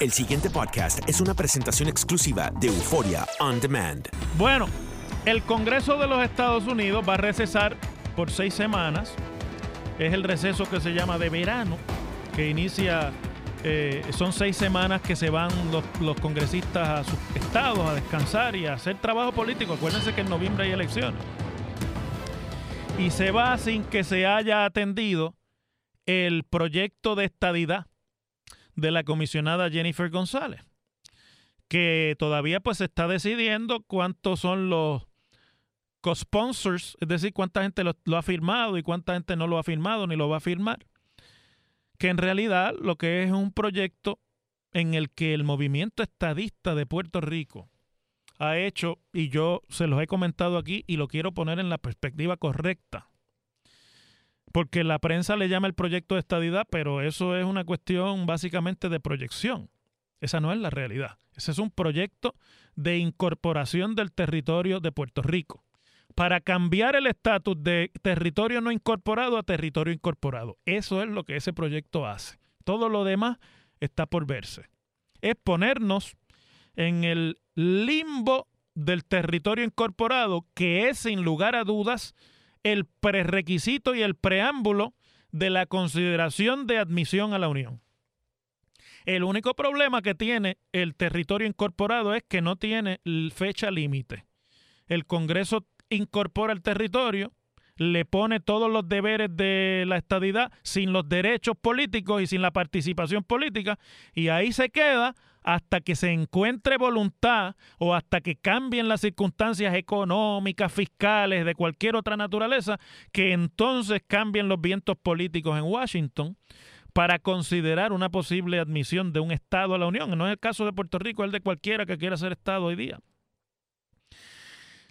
El siguiente podcast es una presentación exclusiva de Euforia On Demand. Bueno, el Congreso de los Estados Unidos va a recesar por seis semanas. Es el receso que se llama de verano, que inicia, eh, son seis semanas que se van los, los congresistas a sus estados a descansar y a hacer trabajo político. Acuérdense que en noviembre hay elecciones. Y se va sin que se haya atendido el proyecto de estadidad de la comisionada Jennifer González, que todavía pues se está decidiendo cuántos son los co-sponsors, es decir, cuánta gente lo, lo, ha firmado y cuánta gente no lo ha firmado ni lo va a firmar. Que en realidad lo que es un proyecto en el que el movimiento estadista de Puerto Rico ha hecho, y yo se los he comentado aquí y lo quiero poner en la perspectiva correcta, porque la prensa le llama el proyecto de estadidad, pero eso es una cuestión básicamente de proyección. Esa no es la realidad. Ese es un proyecto de incorporación del territorio de Puerto Rico para cambiar el estatus de territorio no incorporado a territorio incorporado. Eso es lo que ese proyecto hace. Todo lo demás está por verse. Es ponernos en el limbo del territorio incorporado, que es sin lugar a dudas el prerequisito y el preámbulo de la consideración de admisión a la Unión. El único problema que tiene el territorio incorporado es que no tiene fecha límite. El Congreso incorpora el territorio, le pone todos los deberes de la estadidad sin los derechos políticos y sin la participación política, y ahí se queda hasta que se encuentre voluntad o hasta que cambien las circunstancias económicas, fiscales, de cualquier otra naturaleza, que entonces cambien los vientos políticos en Washington para considerar una posible admisión de un Estado a la Unión. No es el caso de Puerto Rico, es el de cualquiera que quiera ser Estado hoy día.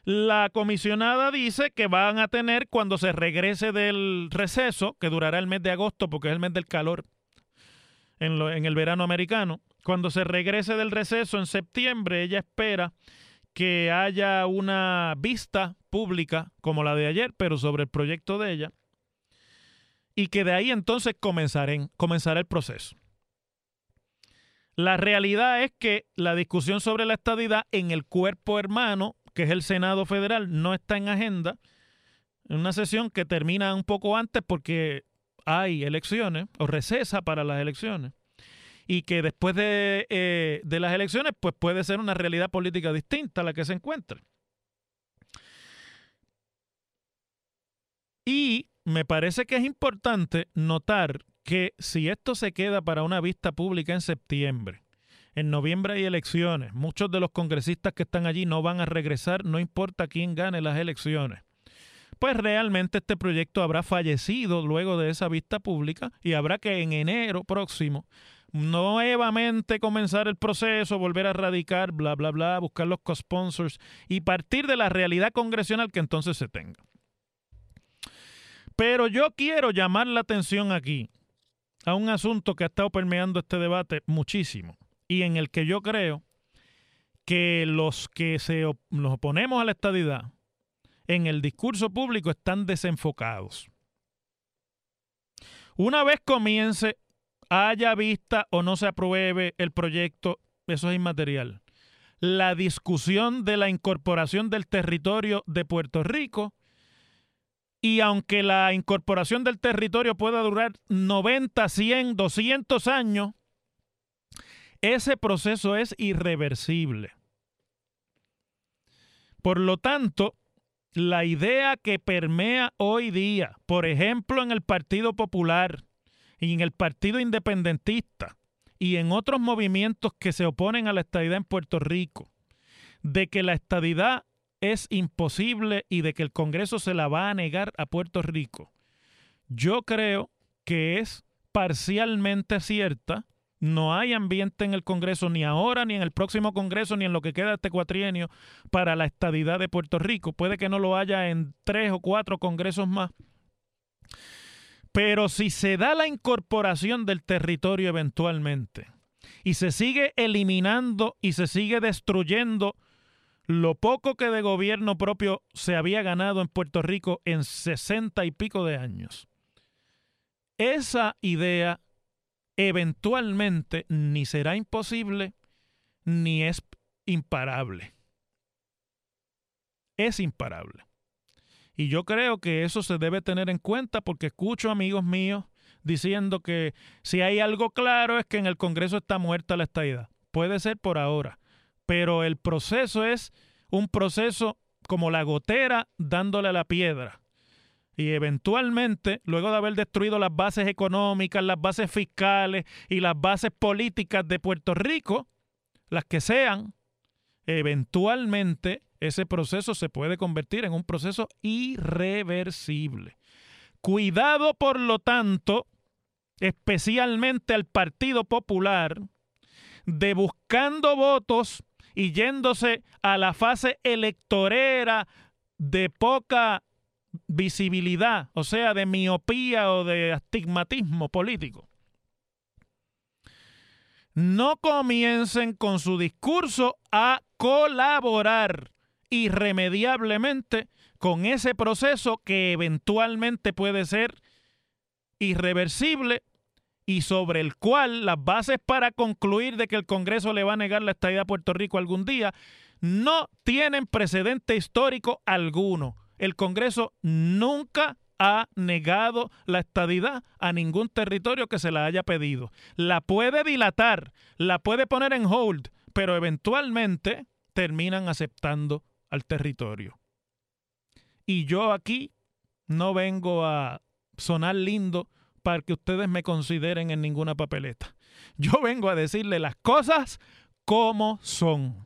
La comisionada dice que van a tener cuando se regrese del receso, que durará el mes de agosto porque es el mes del calor en, el verano americano, cuando se regrese del receso en septiembre, ella espera que haya una vista pública como la de ayer, pero sobre el proyecto de ella, y que de ahí entonces comenzarán, comenzará el proceso. La realidad es que la discusión sobre la estadidad en el cuerpo hermano, que es el Senado Federal, no está en agenda. En una sesión que termina un poco antes porque hay elecciones o recesa para las elecciones y que después de, eh, de las elecciones pues puede ser una realidad política distinta a la que se encuentra. Y me parece que es importante notar que si esto se queda para una vista pública en septiembre, en noviembre hay elecciones, muchos de los congresistas que están allí no van a regresar, no importa quién gane las elecciones. Pues realmente este proyecto habrá fallecido luego de esa vista pública y habrá que en enero próximo nuevamente comenzar el proceso, volver a radicar, bla, bla, bla, buscar los co-sponsors y partir de la realidad congresional que entonces se tenga. Pero yo quiero llamar la atención aquí a un asunto que ha estado permeando este debate muchísimo y en el que yo creo que los que se nos oponemos a la estadidad en el discurso público están desenfocados. Una vez comience haya vista o no se apruebe el proyecto, eso es inmaterial. La discusión de la incorporación del territorio de Puerto Rico y aunque la incorporación del territorio pueda durar 90, 100, 200 años, ese proceso es irreversible. Por lo tanto, la idea que permea hoy día, por ejemplo, en el Partido Popular y en el Partido Independentista y en otros movimientos que se oponen a la estadidad en Puerto Rico, de que la estadidad es imposible y de que el Congreso se la va a negar a Puerto Rico, yo creo que es parcialmente cierta. No hay ambiente en el Congreso ni ahora, ni en el próximo Congreso, ni en lo que queda este cuatrienio para la estadidad de Puerto Rico. Puede que no lo haya en tres o cuatro congresos más. Pero si se da la incorporación del territorio eventualmente y se sigue eliminando y se sigue destruyendo lo poco que de gobierno propio se había ganado en Puerto Rico en sesenta y pico de años. Esa idea eventualmente ni será imposible ni es imparable. Es imparable. Y yo creo que eso se debe tener en cuenta porque escucho amigos míos diciendo que si hay algo claro es que en el Congreso está muerta la estadidad. Puede ser por ahora, pero el proceso es un proceso como la gotera dándole a la piedra. Y eventualmente, luego de haber destruido las bases económicas, las bases fiscales y las bases políticas de Puerto Rico, las que sean, eventualmente ese proceso se puede convertir en un proceso irreversible. Cuidado, por lo tanto, especialmente al Partido Popular, de buscando votos y yéndose a la fase electorera de poca visibilidad, o sea, de miopía o de astigmatismo político. No comiencen con su discurso a colaborar irremediablemente con ese proceso que eventualmente puede ser irreversible y sobre el cual las bases para concluir de que el Congreso le va a negar la estadía a Puerto Rico algún día no tienen precedente histórico alguno. El Congreso nunca ha negado la estadidad a ningún territorio que se la haya pedido. La puede dilatar, la puede poner en hold, pero eventualmente terminan aceptando al territorio. Y yo aquí no vengo a sonar lindo para que ustedes me consideren en ninguna papeleta. Yo vengo a decirle las cosas como son.